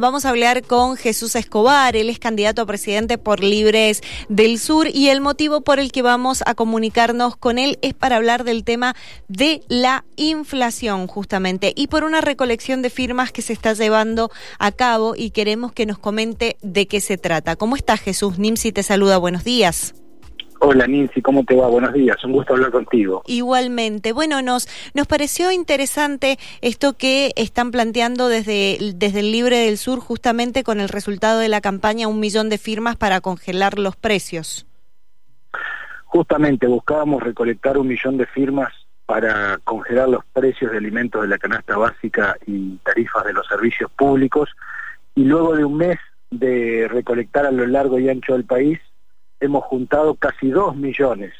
Vamos a hablar con Jesús Escobar, él es candidato a presidente por Libres del Sur y el motivo por el que vamos a comunicarnos con él es para hablar del tema de la inflación justamente y por una recolección de firmas que se está llevando a cabo y queremos que nos comente de qué se trata. ¿Cómo estás Jesús? Nimsi te saluda, buenos días. Hola Nancy, ¿cómo te va? Buenos días, un gusto hablar contigo. Igualmente. Bueno, nos, nos pareció interesante esto que están planteando desde, desde el Libre del Sur, justamente con el resultado de la campaña, un millón de firmas para congelar los precios. Justamente buscábamos recolectar un millón de firmas para congelar los precios de alimentos de la canasta básica y tarifas de los servicios públicos y luego de un mes de recolectar a lo largo y ancho del país hemos juntado casi dos millones,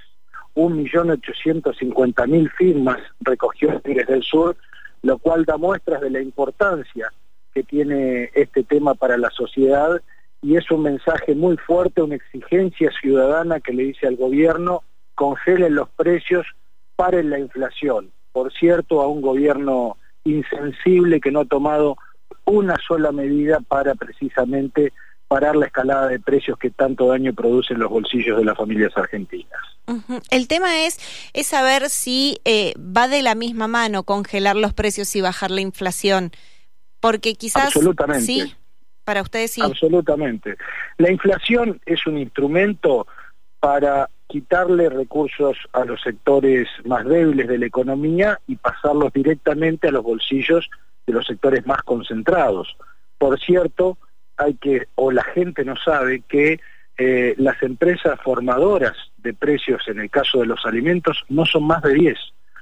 un millón ochocientos cincuenta mil firmas recogió desde el Sur, lo cual da muestras de la importancia que tiene este tema para la sociedad y es un mensaje muy fuerte, una exigencia ciudadana que le dice al gobierno congelen los precios, paren la inflación. Por cierto, a un gobierno insensible que no ha tomado una sola medida para precisamente parar la escalada de precios que tanto daño producen los bolsillos de las familias argentinas. El tema es, es saber si eh, va de la misma mano congelar los precios y bajar la inflación, porque quizás... Absolutamente. Sí, para ustedes sí. Absolutamente. La inflación es un instrumento para quitarle recursos a los sectores más débiles de la economía y pasarlos directamente a los bolsillos de los sectores más concentrados. Por cierto, hay que, o la gente no sabe que eh, las empresas formadoras de precios en el caso de los alimentos no son más de 10,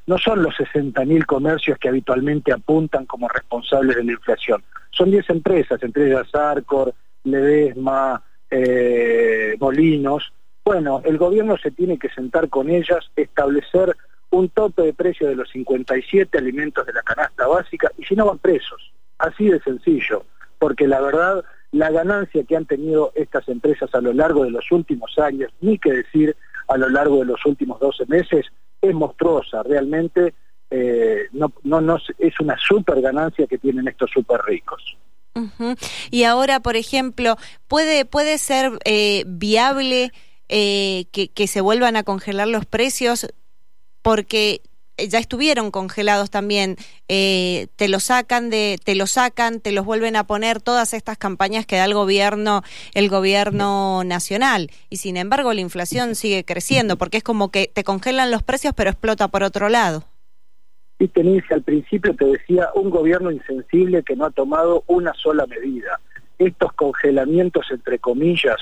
no son los 60.000 comercios que habitualmente apuntan como responsables de la inflación, son 10 empresas, entre ellas Arcor, Ledesma, eh, Molinos. Bueno, el gobierno se tiene que sentar con ellas, establecer un tope de precio de los 57 alimentos de la canasta básica y si no van presos, así de sencillo, porque la verdad la ganancia que han tenido estas empresas a lo largo de los últimos años, ni que decir a lo largo de los últimos 12 meses, es monstruosa, realmente eh, no, no, es una super ganancia que tienen estos super ricos. Y ahora, por ejemplo, ¿puede, puede ser eh, viable eh, que, se vuelvan a congelar los precios? Porque ya estuvieron congelados también, eh, te los sacan de, te los sacan, te los vuelven a poner todas estas campañas que da el gobierno, el gobierno nacional, y sin embargo la inflación sigue creciendo, porque es como que te congelan los precios pero explota por otro lado. Y Tenise, al principio te decía un gobierno insensible que no ha tomado una sola medida. Estos congelamientos, entre comillas,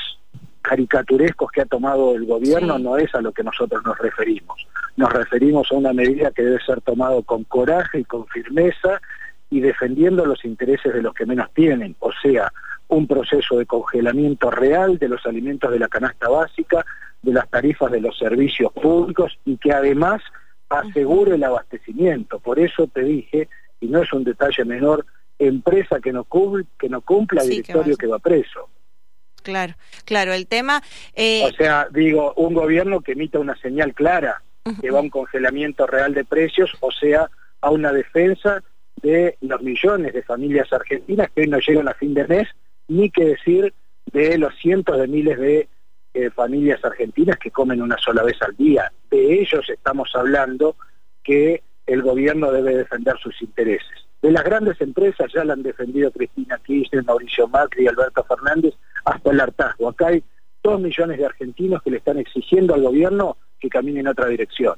caricaturescos que ha tomado el gobierno no es a lo que nosotros nos referimos. Nos referimos a una medida que debe ser tomado con coraje y con firmeza y defendiendo los intereses de los que menos tienen, o sea, un proceso de congelamiento real de los alimentos de la canasta básica, de las tarifas de los servicios públicos y que además asegure el abastecimiento. Por eso te dije, y no es un detalle menor, empresa que no, que no cumpla, directorio que va preso. Claro, claro, el tema... Eh... O sea, digo, un gobierno que emita una señal clara, que va a un congelamiento real de precios, o sea, a una defensa de los millones de familias argentinas que no llegan a fin de mes, ni que decir de los cientos de miles de eh, familias argentinas que comen una sola vez al día. De ellos estamos hablando que el gobierno debe defender sus intereses. De las grandes empresas ya la han defendido Cristina Kirchner, Mauricio Macri Alberto Fernández hasta el hartazgo. Acá hay dos millones de argentinos que le están exigiendo al gobierno que camine en otra dirección.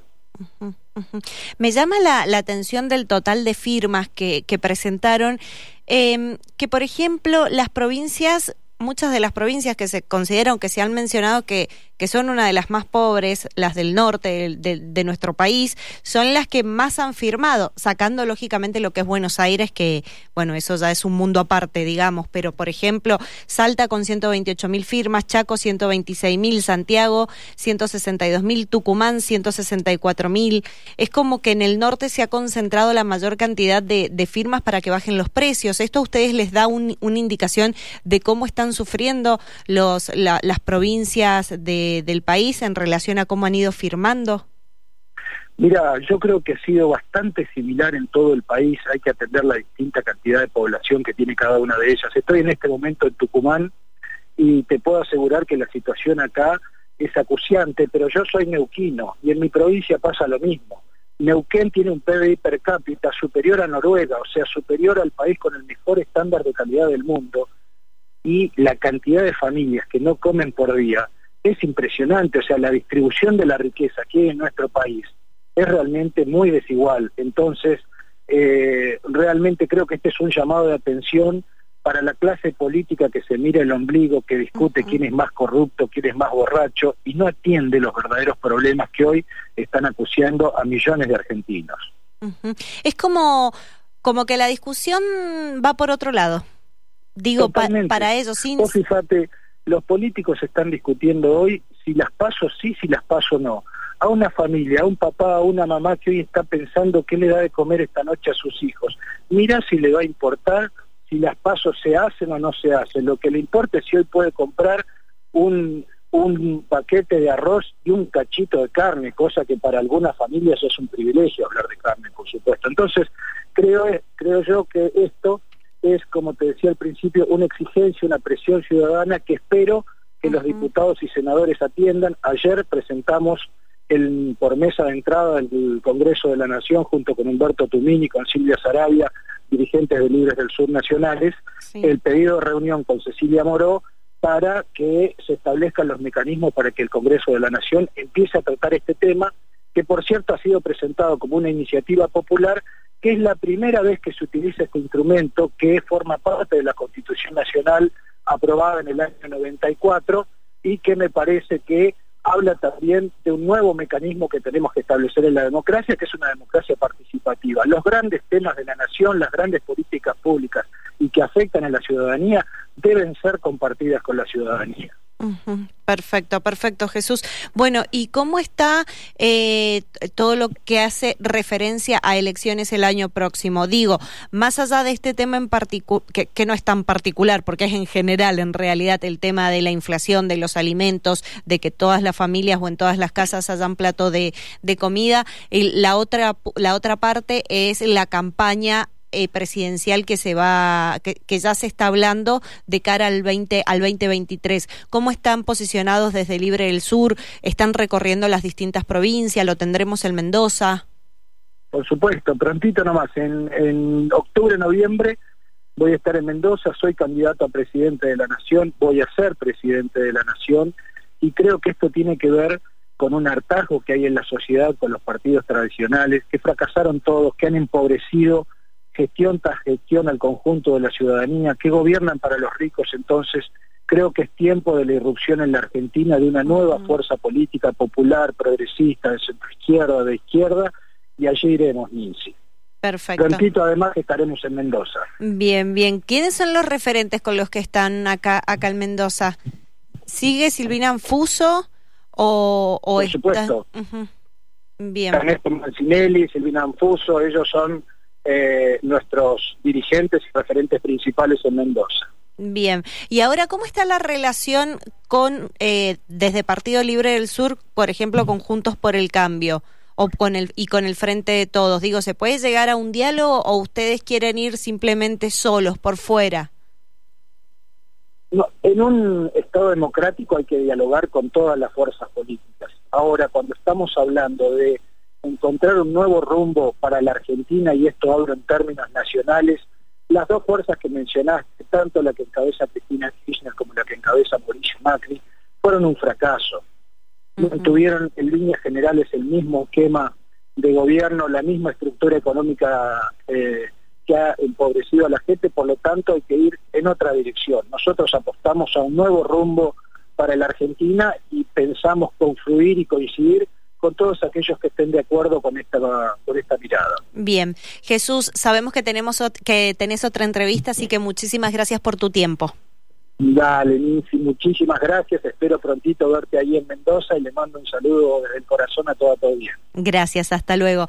Me llama la, atención del total de firmas que, presentaron, eh, que por ejemplo las provincias muchas de las provincias que se consideran, que se han mencionado que, que son una de las más pobres, las del norte de, nuestro país, son las que más han firmado, sacando lógicamente lo que es Buenos Aires, que bueno, eso ya es un mundo aparte, digamos, pero por ejemplo, Salta con 128 mil firmas, Chaco 126 mil, Santiago 162 mil, Tucumán 164 mil. Es como que en el norte se ha concentrado la mayor cantidad de, firmas para que bajen los precios. ¿Esto a ustedes les da una indicación de cómo están sufriendo los, las provincias de, del país en relación a cómo han ido firmando? Mira, yo creo que ha sido bastante similar en todo el país, hay que atender la distinta cantidad de población que tiene cada una de ellas. Estoy en este momento en Tucumán y te puedo asegurar que la situación acá es acuciante, pero yo soy neuquino y en mi provincia pasa lo mismo. Neuquén tiene un PBI per cápita superior a Noruega, o sea, superior al país con el mejor estándar de calidad del mundo, y la cantidad de familias que no comen por día es impresionante, o sea, la distribución de la riqueza aquí en nuestro país es realmente muy desigual. Entonces, eh, realmente creo que este es un llamado de atención para la clase política que se mira el ombligo, que discute quién es más corrupto, quién es más borracho y no atiende los verdaderos problemas que hoy están acuciando a millones de argentinos. Es como, como que la discusión va por otro lado. Digo, para ellos, sin... Vos fíjate, los políticos están discutiendo hoy si las paso sí, si las paso no a una familia, a un papá, a una mamá que hoy está pensando qué le da de comer esta noche a sus hijos. Mira si le va a importar si las pasos se hacen o no se hacen. Lo que le importa es si hoy puede comprar un, un paquete de arroz y un cachito de carne, cosa que para algunas familias es un privilegio hablar de carne, por supuesto. Entonces, creo, creo yo que esto es, como te decía al principio, una exigencia, una presión ciudadana que espero que los diputados y senadores atiendan. Ayer presentamos el, por mesa de entrada del Congreso de la Nación, junto con Humberto Tumini, con Silvia Sarabia, dirigentes de Libres del Sur Nacionales, el pedido de reunión con Cecilia Moró para que se establezcan los mecanismos para que el Congreso de la Nación empiece a tratar este tema, que por cierto ha sido presentado como una iniciativa popular, que es la primera vez que se utiliza este instrumento que forma parte de la Constitución Nacional aprobada en el año 94 y que me parece que habla también de un nuevo mecanismo que tenemos que establecer en la democracia, que es una democracia participativa. Los grandes temas de la nación, las grandes políticas públicas y que afectan a la ciudadanía deben ser compartidas con la ciudadanía. Perfecto, perfecto, Jesús. Bueno, ¿y cómo está eh, todo lo que hace referencia a elecciones el año próximo? Digo, más allá de este tema en particular, que, no es tan particular, porque es en general, en realidad, el tema de la inflación, de los alimentos, de que todas las familias o en todas las casas hayan plato de, de comida. Y la otra, la otra parte es la campaña eh, presidencial que se va que, ya se está hablando de cara al 20 al 2023 cómo están posicionados desde Libre del Sur están recorriendo las distintas provincias lo tendremos en Mendoza por supuesto prontito nomás. En, en octubre noviembre voy a estar en Mendoza. Soy candidato a presidente de la nación. Voy a ser presidente de la nación. Y creo que esto tiene que ver con un hartazgo que hay en la sociedad con los partidos tradicionales que fracasaron todos que han empobrecido gestión tras gestión al conjunto de la ciudadanía, que gobiernan para los ricos, entonces creo que es tiempo de la irrupción en la Argentina de una nueva fuerza política popular, progresista, de centro izquierda, de izquierda, y allí iremos, Ninsi. Perfecto. Prontito además estaremos en Mendoza. Bien, bien. ¿Quiénes son los referentes con los que están acá, acá en Mendoza? ¿Sigue Silvina Anfuso o, o Por supuesto. Bien. Ernesto Mancinelli, Silvina Anfuso, ellos son eh, nuestros dirigentes y referentes principales en Mendoza. Bien, y ahora, ¿cómo está la relación con, eh, desde Partido Libre del Sur, por ejemplo, con Juntos por el Cambio? O con el, y con el Frente de Todos. Digo, ¿se puede llegar a un diálogo o ustedes quieren ir simplemente solos, por fuera? No, en un Estado democrático hay que dialogar con todas las fuerzas políticas. Ahora, cuando estamos hablando de encontrar un nuevo rumbo para la Argentina, y esto hablo en términos nacionales, las dos fuerzas que mencionaste, tanto la que encabeza Cristina Kirchner como la que encabeza Mauricio Macri, fueron un fracaso. No tuvieron en líneas generales el mismo esquema de gobierno, la misma estructura económica eh, que ha empobrecido a la gente, por lo tanto hay que ir en otra dirección. Nosotros apostamos a un nuevo rumbo para la Argentina y pensamos confluir y coincidir con todos aquellos que estén de acuerdo con esta con esta mirada. Bien, Jesús, sabemos que tenemos que tenés otra entrevista, así que muchísimas gracias por tu tiempo. Dale, Nancy, muchísimas gracias. Espero prontito verte ahí en Mendoza y le mando un saludo desde el corazón a toda tu audiencia. Gracias, hasta luego.